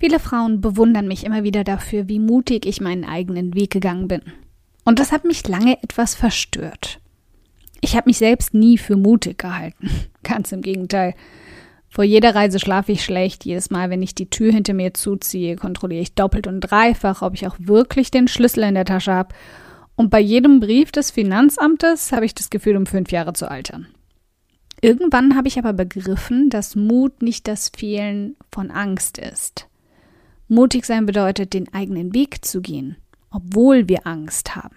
Viele Frauen bewundern mich immer wieder dafür, wie mutig ich meinen eigenen Weg gegangen bin. Und das hat mich lange etwas verstört. Ich habe mich selbst nie für mutig gehalten. Ganz im Gegenteil. Vor jeder Reise schlafe ich schlecht. Jedes Mal, wenn ich die Tür hinter mir zuziehe, kontrolliere ich doppelt und dreifach, ob ich auch wirklich den Schlüssel in der Tasche habe. Und bei jedem Brief des Finanzamtes habe ich das Gefühl, um fünf Jahre zu altern. Irgendwann habe ich aber begriffen, dass Mut nicht das Fehlen von Angst ist. Mutig sein bedeutet, den eigenen Weg zu gehen, obwohl wir Angst haben.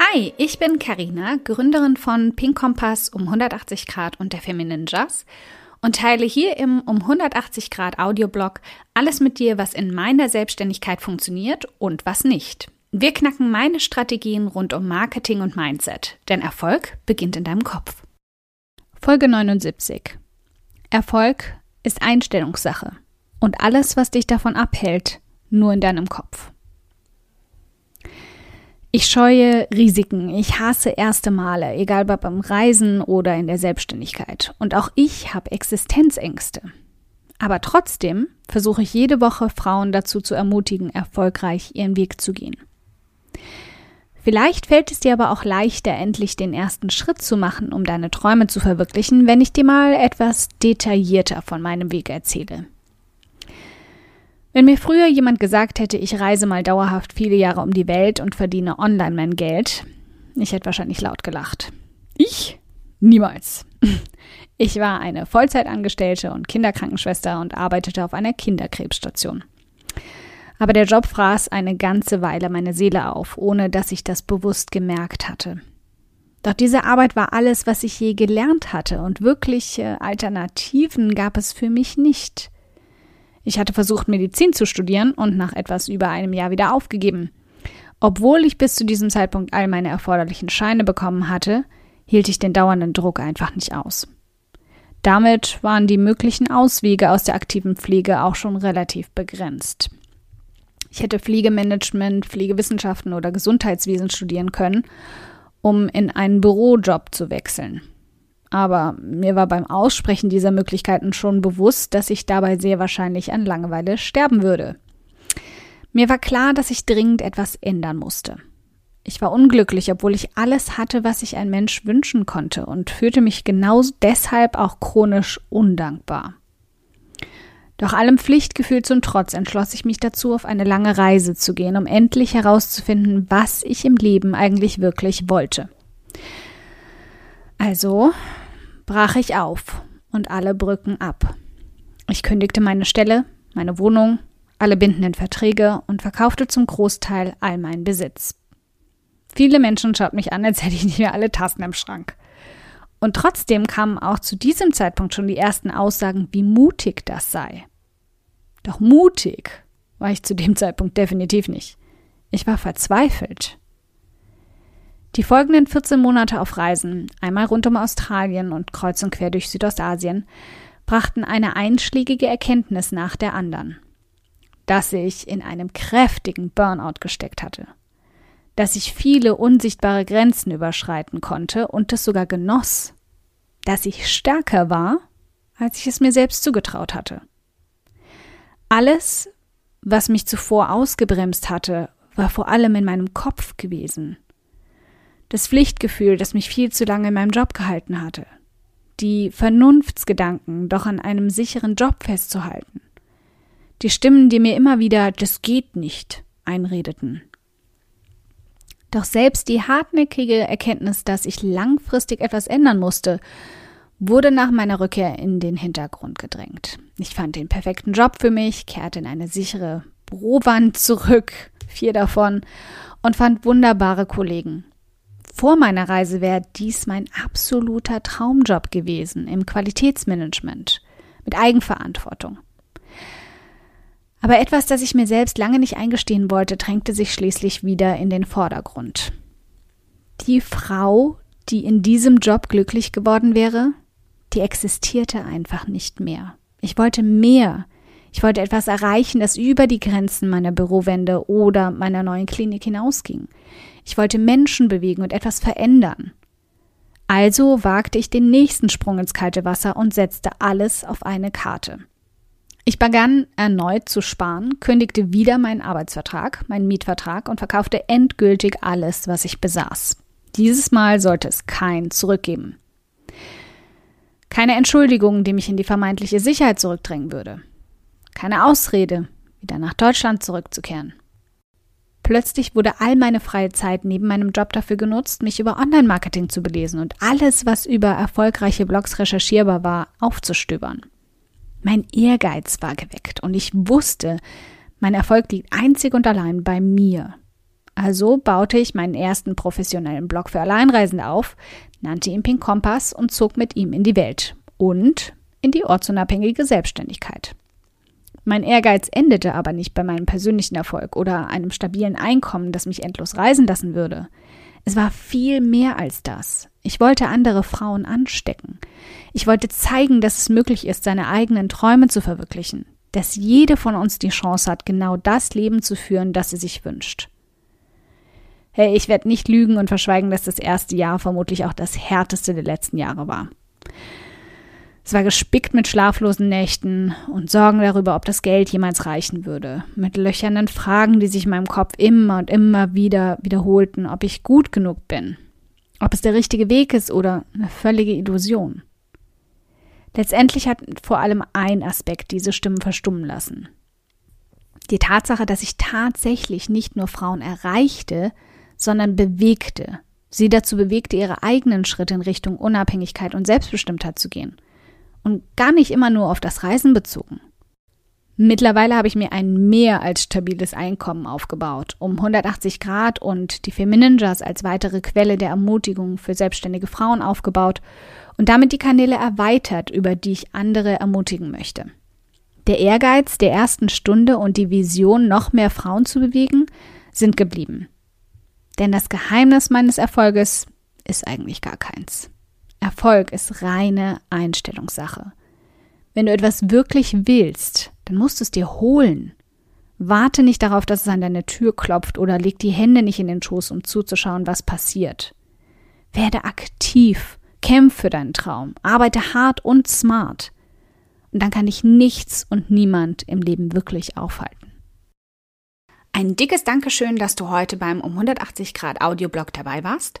Hi, ich bin Karina, Gründerin von Pink Kompass um 180 Grad und der Feminine Jazz und teile hier im um 180 Grad Audioblog alles mit dir, was in meiner Selbstständigkeit funktioniert und was nicht. Wir knacken meine Strategien rund um Marketing und Mindset, denn Erfolg beginnt in deinem Kopf. Folge 79. Erfolg ist Einstellungssache und alles, was dich davon abhält, nur in deinem Kopf. Ich scheue Risiken. Ich hasse erste Male, egal ob beim Reisen oder in der Selbstständigkeit. Und auch ich habe Existenzängste. Aber trotzdem versuche ich jede Woche Frauen dazu zu ermutigen, erfolgreich ihren Weg zu gehen. Vielleicht fällt es dir aber auch leichter, endlich den ersten Schritt zu machen, um deine Träume zu verwirklichen, wenn ich dir mal etwas detaillierter von meinem Weg erzähle. Wenn mir früher jemand gesagt hätte, ich reise mal dauerhaft viele Jahre um die Welt und verdiene online mein Geld, ich hätte wahrscheinlich laut gelacht. Ich? Niemals. Ich war eine Vollzeitangestellte und Kinderkrankenschwester und arbeitete auf einer Kinderkrebsstation. Aber der Job fraß eine ganze Weile meine Seele auf, ohne dass ich das bewusst gemerkt hatte. Doch diese Arbeit war alles, was ich je gelernt hatte, und wirkliche Alternativen gab es für mich nicht. Ich hatte versucht, Medizin zu studieren und nach etwas über einem Jahr wieder aufgegeben. Obwohl ich bis zu diesem Zeitpunkt all meine erforderlichen Scheine bekommen hatte, hielt ich den dauernden Druck einfach nicht aus. Damit waren die möglichen Auswege aus der aktiven Pflege auch schon relativ begrenzt. Ich hätte Pflegemanagement, Pflegewissenschaften oder Gesundheitswesen studieren können, um in einen Bürojob zu wechseln aber mir war beim Aussprechen dieser Möglichkeiten schon bewusst, dass ich dabei sehr wahrscheinlich an Langeweile sterben würde. Mir war klar, dass ich dringend etwas ändern musste. Ich war unglücklich, obwohl ich alles hatte, was sich ein Mensch wünschen konnte und fühlte mich genau deshalb auch chronisch undankbar. Doch allem Pflichtgefühl zum Trotz entschloss ich mich dazu, auf eine lange Reise zu gehen, um endlich herauszufinden, was ich im Leben eigentlich wirklich wollte. Also brach ich auf und alle Brücken ab. Ich kündigte meine Stelle, meine Wohnung, alle bindenden Verträge und verkaufte zum Großteil all meinen Besitz. Viele Menschen schauten mich an, als hätte ich nicht mehr alle Tassen im Schrank. Und trotzdem kamen auch zu diesem Zeitpunkt schon die ersten Aussagen, wie mutig das sei. Doch mutig war ich zu dem Zeitpunkt definitiv nicht. Ich war verzweifelt. Die folgenden 14 Monate auf Reisen, einmal rund um Australien und kreuz und quer durch Südostasien, brachten eine einschlägige Erkenntnis nach der anderen. Dass ich in einem kräftigen Burnout gesteckt hatte. Dass ich viele unsichtbare Grenzen überschreiten konnte und es sogar genoss. Dass ich stärker war, als ich es mir selbst zugetraut hatte. Alles, was mich zuvor ausgebremst hatte, war vor allem in meinem Kopf gewesen das Pflichtgefühl, das mich viel zu lange in meinem Job gehalten hatte, die Vernunftsgedanken, doch an einem sicheren Job festzuhalten, die Stimmen, die mir immer wieder das geht nicht einredeten. Doch selbst die hartnäckige Erkenntnis, dass ich langfristig etwas ändern musste, wurde nach meiner Rückkehr in den Hintergrund gedrängt. Ich fand den perfekten Job für mich, kehrte in eine sichere Bürowand zurück, vier davon, und fand wunderbare Kollegen. Vor meiner Reise wäre dies mein absoluter Traumjob gewesen im Qualitätsmanagement mit Eigenverantwortung. Aber etwas, das ich mir selbst lange nicht eingestehen wollte, drängte sich schließlich wieder in den Vordergrund. Die Frau, die in diesem Job glücklich geworden wäre, die existierte einfach nicht mehr. Ich wollte mehr. Ich wollte etwas erreichen, das über die Grenzen meiner Bürowände oder meiner neuen Klinik hinausging. Ich wollte Menschen bewegen und etwas verändern. Also wagte ich den nächsten Sprung ins kalte Wasser und setzte alles auf eine Karte. Ich begann erneut zu sparen, kündigte wieder meinen Arbeitsvertrag, meinen Mietvertrag und verkaufte endgültig alles, was ich besaß. Dieses Mal sollte es kein zurückgeben. Keine Entschuldigung, die mich in die vermeintliche Sicherheit zurückdrängen würde. Keine Ausrede, wieder nach Deutschland zurückzukehren. Plötzlich wurde all meine freie Zeit neben meinem Job dafür genutzt, mich über Online-Marketing zu belesen und alles, was über erfolgreiche Blogs recherchierbar war, aufzustöbern. Mein Ehrgeiz war geweckt und ich wusste, mein Erfolg liegt einzig und allein bei mir. Also baute ich meinen ersten professionellen Blog für Alleinreisende auf, nannte ihn Pink Kompass und zog mit ihm in die Welt und in die ortsunabhängige Selbstständigkeit. Mein Ehrgeiz endete aber nicht bei meinem persönlichen Erfolg oder einem stabilen Einkommen, das mich endlos reisen lassen würde. Es war viel mehr als das. Ich wollte andere Frauen anstecken. Ich wollte zeigen, dass es möglich ist, seine eigenen Träume zu verwirklichen, dass jede von uns die Chance hat, genau das Leben zu führen, das sie sich wünscht. Hey, ich werde nicht lügen und verschweigen, dass das erste Jahr vermutlich auch das härteste der letzten Jahre war. Es war gespickt mit schlaflosen Nächten und Sorgen darüber, ob das Geld jemals reichen würde, mit löchernden Fragen, die sich in meinem Kopf immer und immer wieder wiederholten, ob ich gut genug bin, ob es der richtige Weg ist oder eine völlige Illusion. Letztendlich hat vor allem ein Aspekt diese Stimmen verstummen lassen. Die Tatsache, dass ich tatsächlich nicht nur Frauen erreichte, sondern bewegte, sie dazu bewegte, ihre eigenen Schritte in Richtung Unabhängigkeit und Selbstbestimmtheit zu gehen – und gar nicht immer nur auf das Reisen bezogen. Mittlerweile habe ich mir ein mehr als stabiles Einkommen aufgebaut, um 180 Grad und die Femininjas als weitere Quelle der Ermutigung für selbstständige Frauen aufgebaut und damit die Kanäle erweitert, über die ich andere ermutigen möchte. Der Ehrgeiz der ersten Stunde und die Vision, noch mehr Frauen zu bewegen, sind geblieben. Denn das Geheimnis meines Erfolges ist eigentlich gar keins. Erfolg ist reine Einstellungssache. Wenn du etwas wirklich willst, dann musst du es dir holen. Warte nicht darauf, dass es an deine Tür klopft oder leg die Hände nicht in den Schoß, um zuzuschauen, was passiert. Werde aktiv, kämpf für deinen Traum, arbeite hart und smart. Und dann kann dich nichts und niemand im Leben wirklich aufhalten. Ein dickes Dankeschön, dass du heute beim um 180 Grad Audioblog dabei warst.